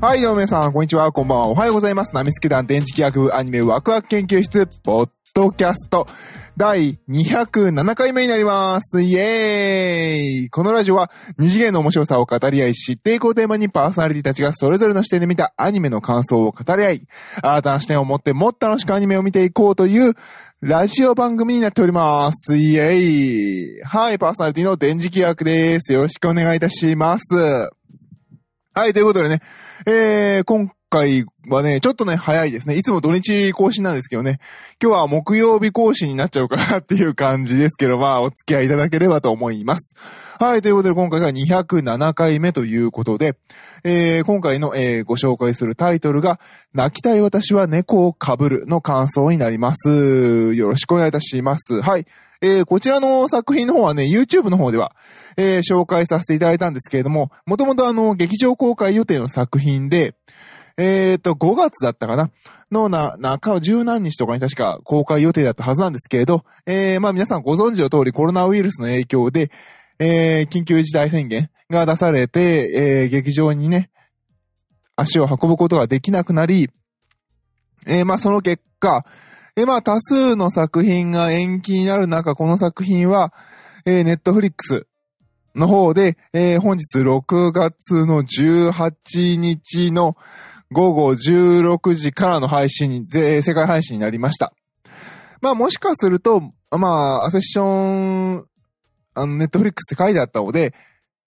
はい、どうも皆さん、こんにちは、こんばんは、おはようございます。ナミスケ団電磁気学部アニメワクワク研究室、ポッドキャスト、第207回目になります。イエーイこのラジオは、二次元の面白さを語り合い、知っていこうテーマにパーソナリティたちがそれぞれの視点で見たアニメの感想を語り合い、新たな視点を持ってもっと楽しくアニメを見ていこうという、ラジオ番組になっております。イエーイはい、パーソナリティの電磁気学です。よろしくお願いいたします。はい、ということでね、えー、今回はね、ちょっとね、早いですね。いつも土日更新なんですけどね、今日は木曜日更新になっちゃうかなっていう感じですけど、まあ、お付き合いいただければと思います。はい、ということで今回が207回目ということで、えー、今回の、えー、ご紹介するタイトルが、泣きたい私は猫をかぶるの感想になります。よろしくお願いいたします。はい。えー、こちらの作品の方はね、YouTube の方では、えー、紹介させていただいたんですけれども、もともとあの、劇場公開予定の作品で、えっ、と、5月だったかなのな、中、十何日とかに確か公開予定だったはずなんですけれど、えー、まあ皆さんご存知の通りコロナウイルスの影響で、えー、緊急事態宣言が出されて、えー、劇場にね、足を運ぶことができなくなり、えー、まあその結果、え、まあ多数の作品が延期になる中、この作品は、えー、ネットフリックスの方で、えー、本日6月の18日の午後16時からの配信に、世界配信になりました。まあもしかすると、まあ、アセッション、あの、ネットフリックスって書いてあったので、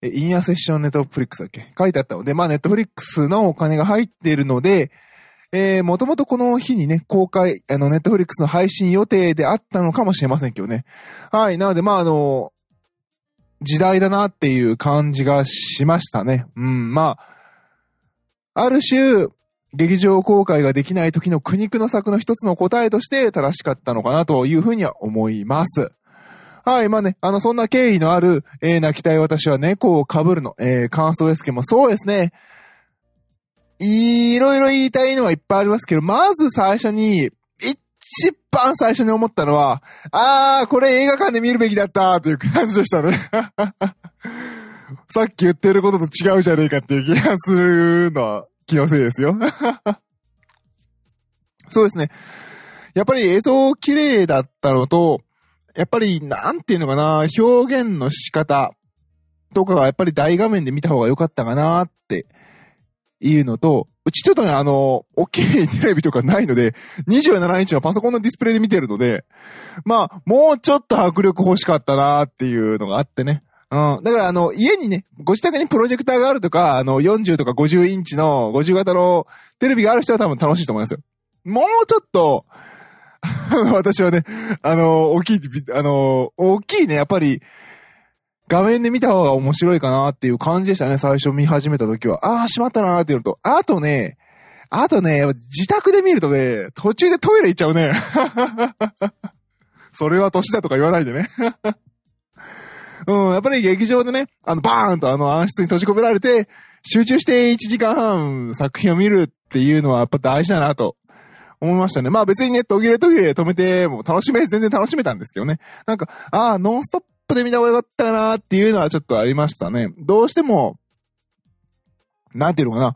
え in association ネットフリックスだっけ？書いてあったので、まあネットフリックスのお金が入っているので、えー、もともとこの日にね、公開、あの、ネットフリックスの配信予定であったのかもしれませんけどね。はい。なので、まあ、あの、時代だなっていう感じがしましたね。うん、まあ、ある種、劇場公開ができない時の苦肉の策の一つの答えとして正しかったのかなというふうには思います。はい、まあね、あの、そんな経緯のある、えー、泣きたい私は猫を被るの、えー、感想ですけども、そうですね。いろいろ言いたいのはいっぱいありますけど、まず最初に、一番最初に思ったのは、あー、これ映画館で見るべきだったという感じでしたね。さっき言ってることと違うじゃねえかっていう気がするのは気のせいですよ。そうですね。やっぱり映像綺麗だったのと、やっぱりなんていうのかな、表現の仕方とかがやっぱり大画面で見た方が良かったかなっていうのと、うちちょっとね、あの、大きいテレビとかないので、27インチのパソコンのディスプレイで見てるので、まあ、もうちょっと迫力欲しかったなーっていうのがあってね。うん。だから、あの、家にね、ご自宅にプロジェクターがあるとか、あの、40とか50インチの50型のテレビがある人は多分楽しいと思いますよ。もうちょっと、私はね、あの、大きい、あの、大きいね、やっぱり、画面で見た方が面白いかなっていう感じでしたね、最初見始めた時は。ああ、しまったなーっていうと。あとね、あとね、自宅で見るとね、途中でトイレ行っちゃうね。それは年だとか言わないでね。うん、やっぱり劇場でね、あの、バーンとあの暗室に閉じ込められて、集中して1時間半作品を見るっていうのはやっぱ大事だなと思いましたね。まあ別にね、途切れ途切れ止めても楽しめ、全然楽しめたんですけどね。なんか、ああ、ノンストップで見た方がよかったかなっていうのはちょっとありましたね。どうしても、なんていうのかな。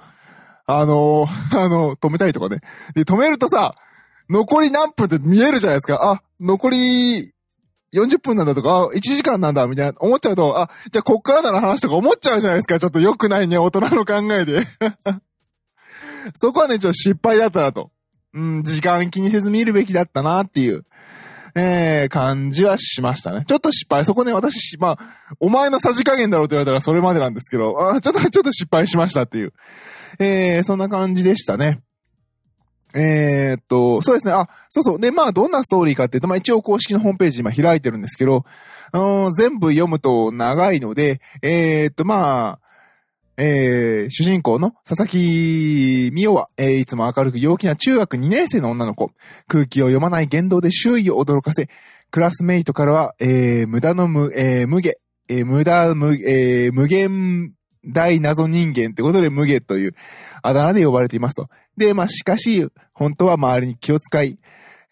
あのー、あの、止めたいとかね。で、止めるとさ、残り何分って見えるじゃないですか。あ、残り40分なんだとか、1時間なんだ、みたいな、思っちゃうと、あ、じゃあこっからなら話とか思っちゃうじゃないですか。ちょっと良くないね、大人の考えで。そこはね、ちょっと失敗だったなと。うん、時間気にせず見るべきだったなっていう、えー、感じはしましたね。ちょっと失敗。そこね、私、まあ、お前のさじ加減だろうと言われたらそれまでなんですけど、あちょっと、ちょっと失敗しましたっていう。えー、そんな感じでしたね。えー、っと、そうですね。あ、そうそう。で、まあ、どんなストーリーかっていうと、まあ、一応公式のホームページ今開いてるんですけど、うん、全部読むと長いので、えー、っと、まあ、えー、主人公の佐々木美代は、えー、いつも明るく陽気な中学2年生の女の子。空気を読まない言動で周囲を驚かせ、クラスメイトからは、えー、無駄の無、えー、無下、えー、無駄無、えー、無限大謎人間ってことで無下というあだ名で呼ばれていますと。で、まあ、しかし、本当は周りに気を使い、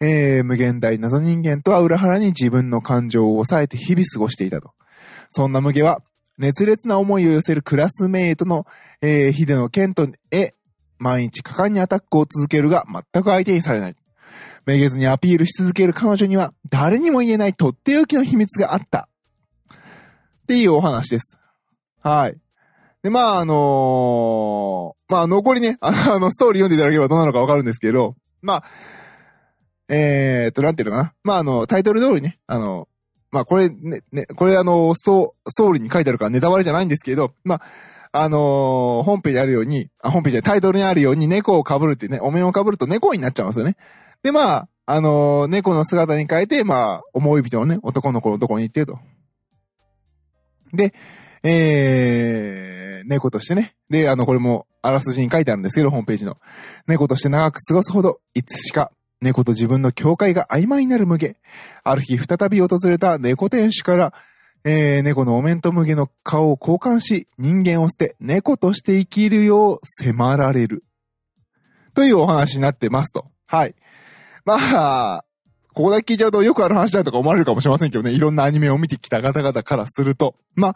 えー、無限大謎人間とは裏腹に自分の感情を抑えて日々過ごしていたと。そんな無下は、熱烈な思いを寄せるクラスメイトの、えー、秀野健人へ、毎日果敢にアタックを続けるが全く相手にされない。めげずにアピールし続ける彼女には誰にも言えないとっておきの秘密があった。っていうお話です。はい。で、まあ、あのー、まあ、残りね、あの、ストーリー読んでいただければどうなのかわかるんですけど、まあ、えー、っと、なんていうのかな。まあ、あの、タイトル通りね、あの、まあ、これね、ね、これあの、スト、ストーリーに書いてあるからネタバレじゃないんですけど、まあ、あのー、本編にあるように、あ、本編じゃない、タイトルにあるように猫を被るってね、お面を被ると猫になっちゃうんですよね。で、まあ、あのー、猫の姿に変えて、まあ、思い人のね、男の子のとこに行ってると。で、えー、猫としてね。で、あの、これも、あらすじに書いてあるんですけど、ホームページの。猫として長く過ごすほど、いつしか、猫と自分の境界が曖昧になる無下。ある日、再び訪れた猫店主から、えー、猫のお面と無下の顔を交換し、人間を捨て、猫として生きるよう迫られる。というお話になってますと。はい。まあ、ここだけ聞いちゃうとよくある話だとか思われるかもしれませんけどね。いろんなアニメを見てきた方々からすると。まあ、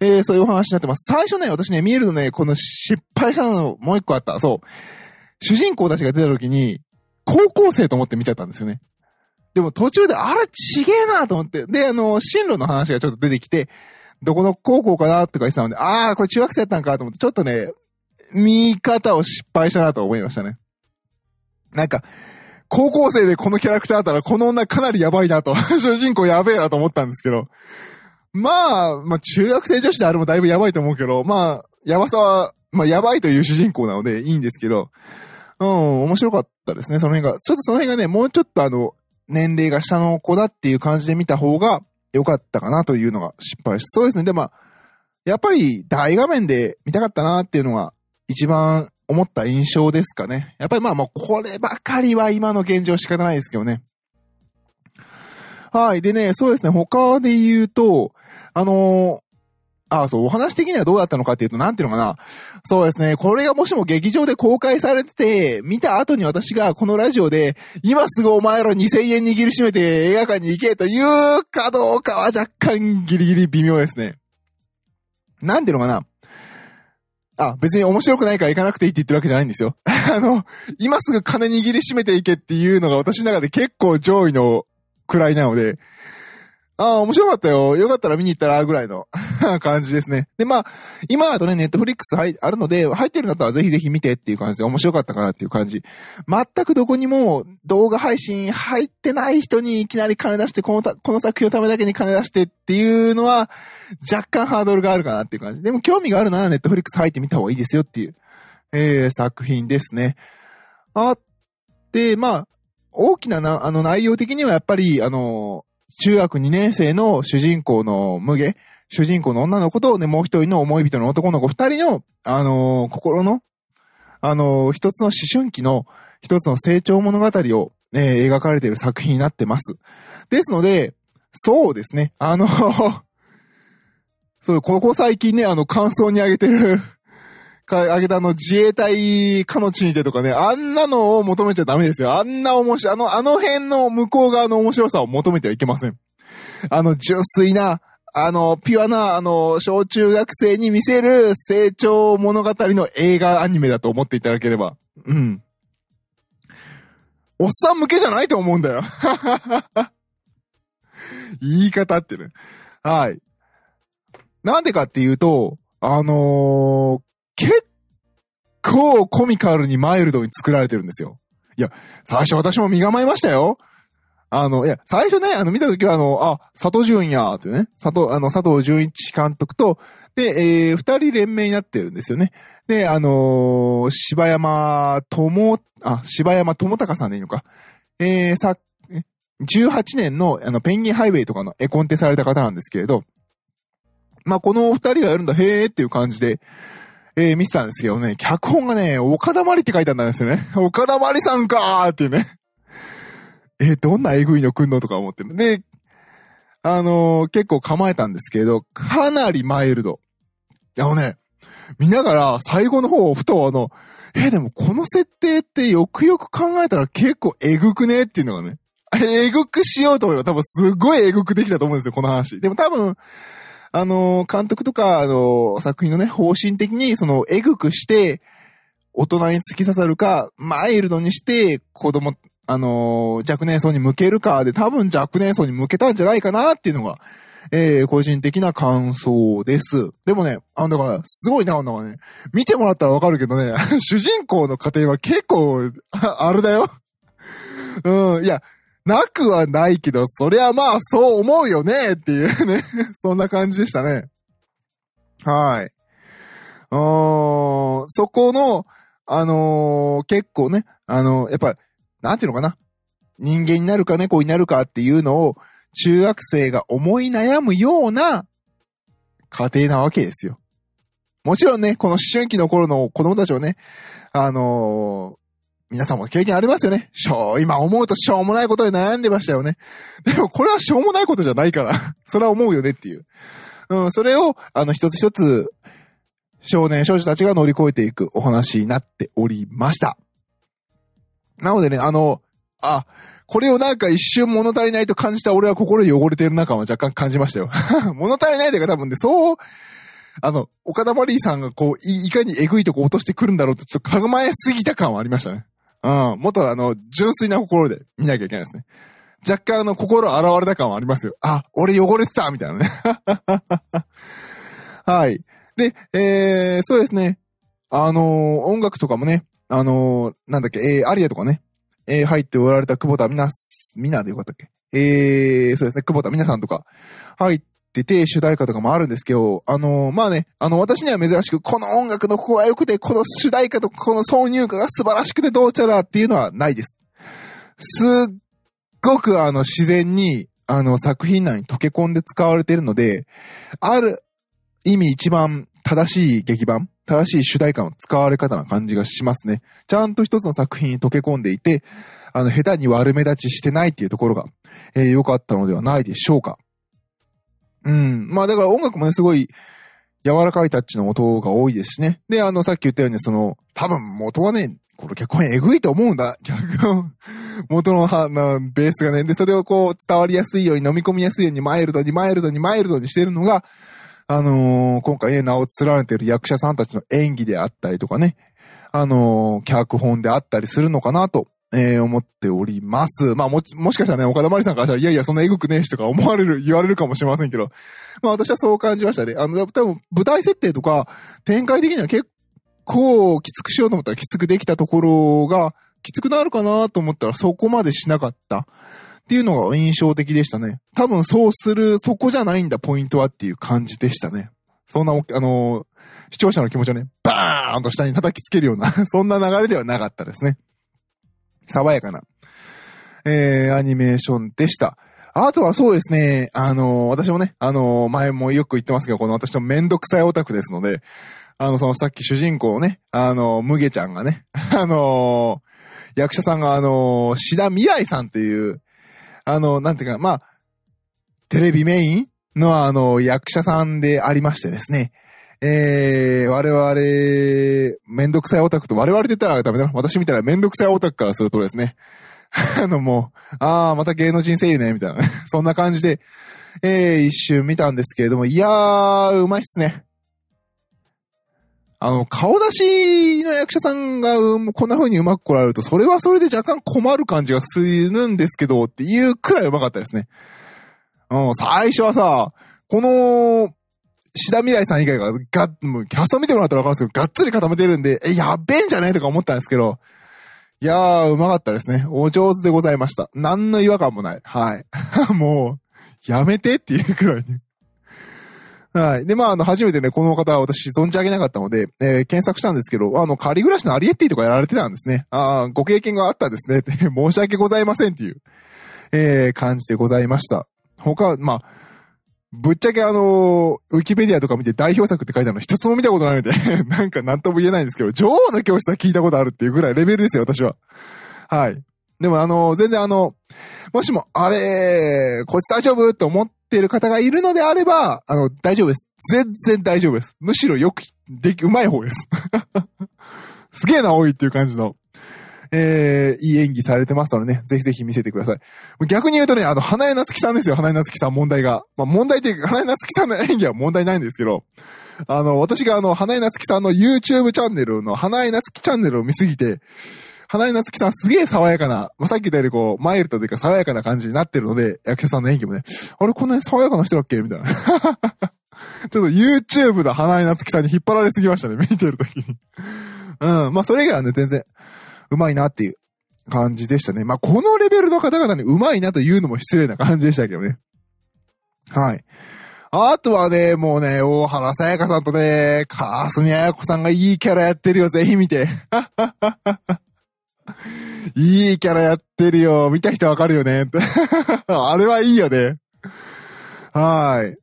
えー、そういうお話になってます。最初ね、私ね、見えるのね、この失敗したのもう一個あった。そう。主人公たちが出た時に、高校生と思って見ちゃったんですよね。でも途中で、あれちげえなと思って。で、あの、進路の話がちょっと出てきて、どこの高校かなって言ってたので、ああ、これ中学生やったんかと思って、ちょっとね、見方を失敗したなと思いましたね。なんか、高校生でこのキャラクターだったら、この女かなりやばいなと、主人公やべえなと思ったんですけど、まあ、まあ中学生女子であれもだいぶやばいと思うけど、まあ、やばさは、まあやばいという主人公なのでいいんですけど、うん、面白かったですね、その辺が。ちょっとその辺がね、もうちょっとあの、年齢が下の子だっていう感じで見た方が良かったかなというのが失敗しそうですね。で、まあ、やっぱり大画面で見たかったなっていうのが一番思った印象ですかね。やっぱりまあまあ、こればかりは今の現状仕方ないですけどね。はい。でね、そうですね、他で言うと、あの、あ、そう、お話的にはどうだったのかっていうと、なんていうのかな。そうですね、これがもしも劇場で公開されてて、見た後に私がこのラジオで、今すぐお前ら2000円握りしめて映画館に行けというかどうかは若干ギリギリ微妙ですね。なんていうのかな。あ、別に面白くないから行かなくていいって言ってるわけじゃないんですよ。あの、今すぐ金握りしめていけっていうのが私の中で結構上位の位なので、ああ、面白かったよ。よかったら見に行ったら、ぐらいの 感じですね。で、まあ、今だとね、ネットフリックス入、あるので、入ってるんだったらぜひぜひ見てっていう感じで面白かったかなっていう感じ。全くどこにも動画配信入ってない人にいきなり金出して、このた、この作品のためだけに金出してっていうのは、若干ハードルがあるかなっていう感じ。でも興味があるならネットフリックス入ってみた方がいいですよっていう、えー、作品ですね。あって、まあ、大きなな、あの内容的にはやっぱり、あの、中学2年生の主人公の無下、主人公の女の子とね、もう一人の思い人の男の子二人の、あのー、心の、あのー、一つの思春期の一つの成長物語を、ね、描かれている作品になってます。ですので、そうですね、あの そう、ここ最近ね、あの、感想にあげてるか、あげたあの、自衛隊かの地にてとかね、あんなのを求めちゃダメですよ。あんな面白い、あの、あの辺の向こう側の面白さを求めてはいけません。あの、純粋な、あの、ピュアな、あの、小中学生に見せる成長物語の映画アニメだと思っていただければ。うん。おっさん向けじゃないと思うんだよ。言い方ってね。はい。なんでかっていうと、あのー、結構コミカルにマイルドに作られてるんですよ。いや、最初私も身構えましたよ。あの、いや、最初ね、あの、見たときは、あの、あ、佐藤淳や、ってね、佐藤、あの、佐藤淳一監督と、で、えー、二人連名になってるんですよね。で、あのー、柴山智、あ、柴山智隆さんでいいのか。えー、さ、18年の、あの、ペンギンハイウェイとかの絵コンテされた方なんですけれど、まあ、この二人がやるんだ、へーっていう感じで、えー、見てたんですけどね、脚本がね、岡田まりって書いてあったんですよね。岡田まりさんかーっていうね。えー、どんなエグいの来んのとか思ってる。で、あのー、結構構えたんですけど、かなりマイルド。あのね、見ながら最後の方、ふとあの、えー、でもこの設定ってよくよく考えたら結構エグくねっていうのがね。えぐくしようと思えば多分すごいエグくできたと思うんですよ、この話。でも多分、あの、監督とか、あの、作品のね、方針的に、その、えぐくして、大人に突き刺さるか、マイルドにして子供、あの若年層に向けるかで多分若年層に向けたんじゃないかなっていうのが、えー、個人的な感想です。でもね、あの、だから、すごいな、なんかね、見てもらったらわかるけどね、主人公の家庭は結構、あれだよ。うん、いや、なくはないけど、そりゃまあ、そう思うよねっていうね、そんな感じでしたね。はい。うーん、そこの、あのー結構ね、あのーやっぱ、なんていうのかな。人間になるか猫になるかっていうのを、中学生が思い悩むような家庭なわけですよ。もちろんね、この思春期の頃の子供たちをね、あの皆さんも経験ありますよね。しょう、今思うとしょうもないことで悩んでましたよね。でもこれはしょうもないことじゃないから、それは思うよねっていう。うん、それを、あの、一つ一つ、少年少女たちが乗り越えていくお話になっておりました。なのでね、あの、あ、これをなんか一瞬物足りないと感じた俺は心汚れてる中は若干感じましたよ。物足りないというか多分ね、そう、あの、岡田マリーさんがこう、いいかにエグいとこ落としてくるんだろうとちょっと考えすぎた感はありましたね。うん。もっとあの、純粋な心で見なきゃいけないですね。若干あの、心洗われた感はありますよ。あ、俺汚れてたみたいなね。はい。で、えー、そうですね。あのー音楽とかもね、あのーなんだっけ、えー、アリアとかね、えー、入っておられた久保田みな、みなでよかったっけ？えー、そうですね、久保田みなさんとか入ってて、主題歌とかもあるんですけど、あのーまあね、あの、私には珍しく、この音楽のここが良くて、この主題歌とこの挿入歌が素晴らしくてどうちゃらっていうのはないです。すっごくあの、自然に、あの、作品内に溶け込んで使われているので、ある意味一番正しい劇版、正しい主題歌の使われ方な感じがしますね。ちゃんと一つの作品に溶け込んでいて、あの、下手に悪目立ちしてないっていうところが、えー良かったのではないでしょうか。うん。まあだから音楽もね、すごい柔らかいタッチの音が多いですしね。で、あの、さっき言ったように、その、多分元はね、この脚本えぐいと思うんだ。脚本、元のはなベースがね。で、それをこう伝わりやすいように飲み込みやすいようにマイルドにマイルドにマイルドにしてるのが、あのー今回ね、名を連ねてる役者さんたちの演技であったりとかね、あのー脚本であったりするのかなと、えー思っております。まあもち、もしかしたらね、岡田まりさんからしたら、いやいや、そんなエグくねえしとか思われる、言われるかもしれませんけど、まあ私はそう感じましたね。あの、多分舞台設定とか、展開的には結構きつくしようと思ったらきつくできたところが、きつくなるかなと思ったらそこまでしなかった。っていうのが印象的でしたね。多分そうする、そこじゃないんだ、ポイントはっていう感じでしたね。そんな、あの視聴者の気持ちをね、バーンと下に叩きつけるような、そんな流れではなかったですね。爽やかな、えー、アニメーションでした。あとはそうですね、あのー私もね、あのー前もよく言ってますけど、この私のめんどくさいオタクですので、あの、そのさっき主人公ね、あのー、むげちゃんがね、あの役者さんがあのー、志田未来さんという、あの、なんていうか、まあ、テレビメインのあの、役者さんでありましてですね。えー、我々、めんどくさいオタクと、我々って言ったらダメだな。私みたいなめんどくさいオタクからするとですね。あのもう、あー、また芸能人声優ね、みたいなね。そんな感じで、えー、一瞬見たんですけれども、いやー、うまいっすね。あの、顔出しの役者さんが、うんこんな風にうまく来られると、それはそれで若干困る感じがするんですけど、っていうくらいうまかったですね。うん、最初はさ、この、志田未来さん以外が、が、もうキャスト見てもらったらわかるんですけど、がっつり固めてるんで、え、やっべえんじゃないとか思ったんですけど、いやー、うまかったですね。お上手でございました。何の違和感もない。はい。もう、やめてっていうくらいね。はい。で、まあ、あの、初めてね、この方は私存じ上げなかったので、えー検索したんですけど、あの、仮暮らしのアリエッティとかやられてたんですね。ああ、ご経験があったんですね。申し訳ございませんっていう、えー感じでございました。他、まあ、ぶっちゃけあのウィキペディアとか見て代表作って書いてあるの一つも見たことないので、なんか何とも言えないんですけど、女王の教室は聞いたことあるっていうぐらいレベルですよ、私は。はい。でもあの全然あの、もしも、あれ、こいつ大丈夫って思ってる方がいるのであれば、あの、大丈夫です。全然大丈夫です。むしろよく、でき、うまい方です。すげえな、多いっていう感じの。えー、いい演技されてますのでね、ぜひぜひ見せてください。逆に言うとね、あの、花江夏樹さんですよ、花江夏樹さん問題が。まあ、問題って、花江夏樹さんの演技は問題ないんですけど、あの、私があの、花井夏樹さんの YouTube チャンネルの花井夏樹チャンネルを見すぎて、花井夏樹さんすげえ爽やかな、まあ、さっき言ったよりこう、マイルドというか爽やかな感じになってるので、役者さんの演技もね、あれこんなに爽やかな人だっけ？みたいな。ちょっと YouTube の花井夏樹さんに引っ張られすぎましたね、見てるときに。うん。まあ、それ以外はね、全然、うまいなっていう感じでしたね。まあ、このレベルの方々にうまいなというのも失礼な感じでしたけどね。はい。あとはね、もうね、大原さやかさんとね、かすみあやこさんがいいキャラやってるよ、ぜひ見て。いいキャラやってるよ。見た人わかるよね。あれはいいよね。はい。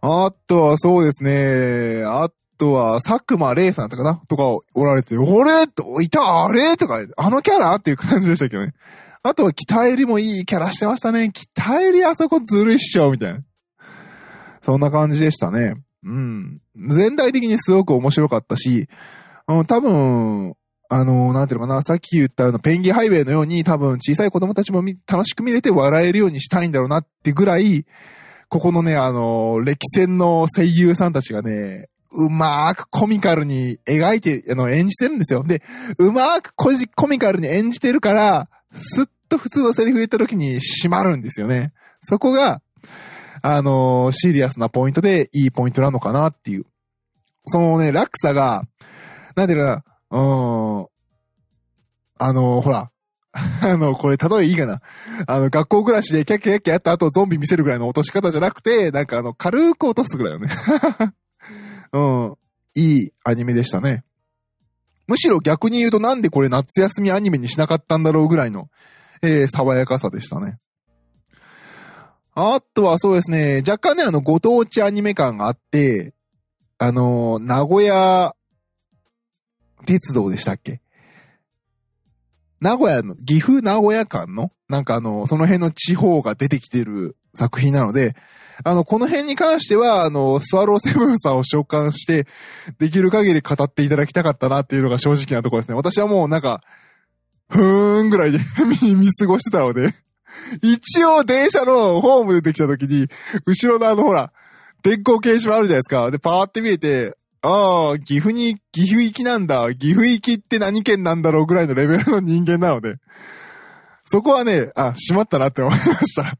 あとはそうですね。あとは、佐久間玲さんとかなとかおられて、俺と、いたあれ？とか、あのキャラ？っていう感じでしたけどね。あとは、北入りもいいキャラしてましたね。北入りあそこずるいっしょ、みたいな。そんな感じでしたね。うん。全体的にすごく面白かったし、うん、多分、あの、なんていうのかな、さっき言ったあの、ペンギンハイウェイのように多分小さい子供たちも楽しく見れて笑えるようにしたいんだろうなってぐらい、ここのね、あの、歴戦の声優さんたちがね、うまーくコミカルに描いて、あの、演じてるんですよ。で、うまーくコジコミカルに演じてるから、すっと普通のセリフ言った時に閉まるんですよね。そこが、あのー、シリアスなポイントでいいポイントなのかなっていう。そのね、落差が、なんていうかな、うん、あのー、ほら、あの、これ、例えいいかな。あの、学校暮らしでキャッキャキャッキャやった後ゾンビ見せるぐらいの落とし方じゃなくて、なんかあの、軽く落とすぐらいのね。うん。いいアニメでしたね。むしろ逆に言うとなんでこれ夏休みアニメにしなかったんだろうぐらいの、えー、爽やかさでしたね。あとはそうですね、若干ね、あの、ご当地アニメ感があって、あのー、名古屋鉄道でしたっけ？名古屋の、岐阜名古屋間の、なんかあの、その辺の地方が出てきてる作品なので、あの、この辺に関しては、あの、スワローセブンさんを召喚して、できる限り語っていただきたかったなっていうのが正直なところですね。私はもうなんか、ふーんぐらいで 見、過ごしてたので一応電車のホーム出てきた時に、後ろのあのほら、電光掲示板あるじゃないですか。で、パーって見えて、ああ、岐阜に、岐阜行きなんだ。岐阜行きって何県なんだろうぐらいのレベルの人間なので、そこはね、あ、しまったなって思いました。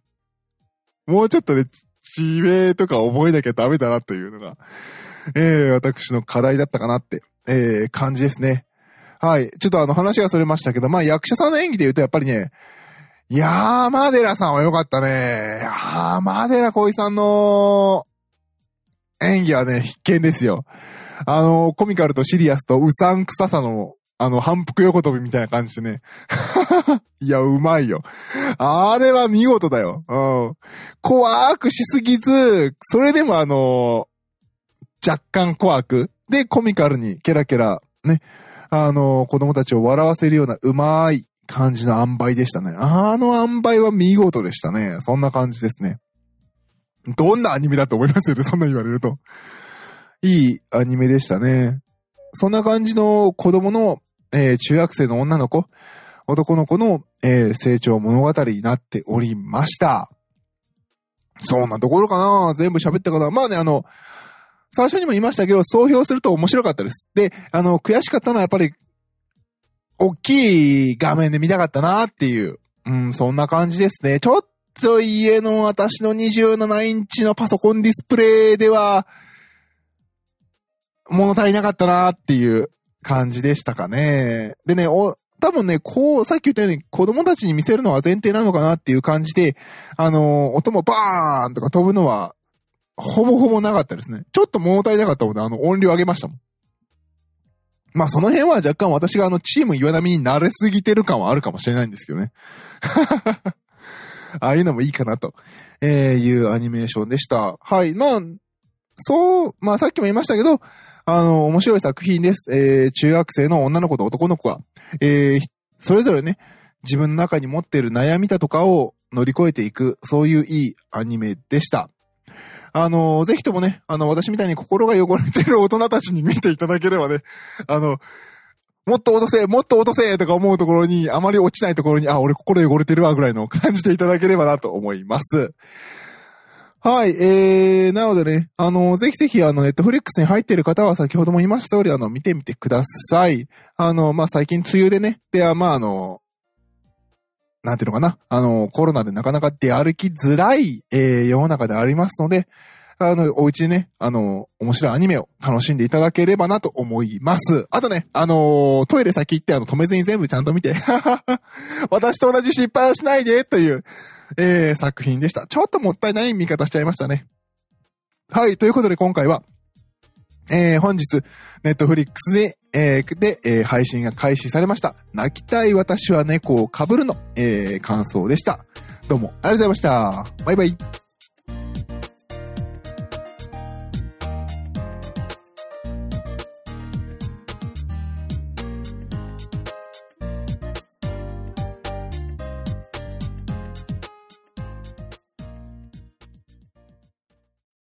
もうちょっとね、地名とか覚えなきゃダメだなというのが、えー、私の課題だったかなって、えー、感じですね。はい。ちょっとあの話がそれましたけど、まあ役者さんの演技で言うとやっぱりね、山寺さんは良かったね。山寺小井さんの演技はね、必見ですよ。あの、コミカルとシリアスとうさんくささの、あの、反復横跳びみたいな感じでね。いや、うまいよ。あれは見事だよ。うん。怖くしすぎず、それでもあの、若干怖く。で、コミカルにケラケラ、ね。あの、子供たちを笑わせるようなうまい感じの塩梅でしたね。あの塩梅は見事でしたね。そんな感じですね。どんなアニメだと思いますよね、そんな言われると。いいアニメでしたね。そんな感じの子供の、えー、中学生の女の子、男の子の、えー、成長物語になっておりました。そんなところかな全部喋ったかなまあね、あの、最初にも言いましたけど、総評すると面白かったです。で、あの、悔しかったのはやっぱり、大きい画面で見たかったなっていう、うん、そんな感じですね。ちょっと家の私の27インチのパソコンディスプレイでは、物足りなかったなっていう感じでしたかね。でね、お、多分ね、こう、さっき言ったように子供たちに見せるのは前提なのかなっていう感じで、あの、音もバーンとか飛ぶのは、ほぼほぼなかったですね。ちょっと物足りなかったので、あの、音量上げましたもん。まあその辺は若干私があのチーム岩波に慣れすぎてる感はあるかもしれないんですけどね。ああいうのもいいかなと、えいうアニメーションでした。はい。まあ、そう、まあさっきも言いましたけど、あの、面白い作品です。えー、中学生の女の子と男の子が、えー、それぞれね、自分の中に持っている悩みだとかを乗り越えていく、そういういいアニメでした。あの、ぜひともね、あの、私みたいに心が汚れてる大人たちに見ていただければね、あの、もっと落とせ、もっと落とせとか思うところに、あまり落ちないところに、あ、俺心汚れてるわぐらいの感じていただければなと思います。はい、えー、なのでね、あの、ぜひぜひ、あの、ネットフリックスに入っている方は、先ほども言いました通り、あの、見てみてください。あの、まあ、最近、梅雨でね、では、まあ、あの、なんていうのかな、あの、コロナでなかなか出歩きづらい、えー、世の中でありますので、あの、お家でね、あの、面白いアニメを楽しんでいただければなと思います。あとね、あのトイレ先行って、あの、止めずに全部ちゃんと見て、私と同じ失敗をしないで、という、えー、作品でした。ちょっともったいない見方しちゃいましたね。はい、ということで今回は、えー、本日、ネットフリックスで、えー、で、えー、配信が開始されました。泣きたい私は猫を被るの、えー、感想でした。どうもありがとうございました。バイバイ。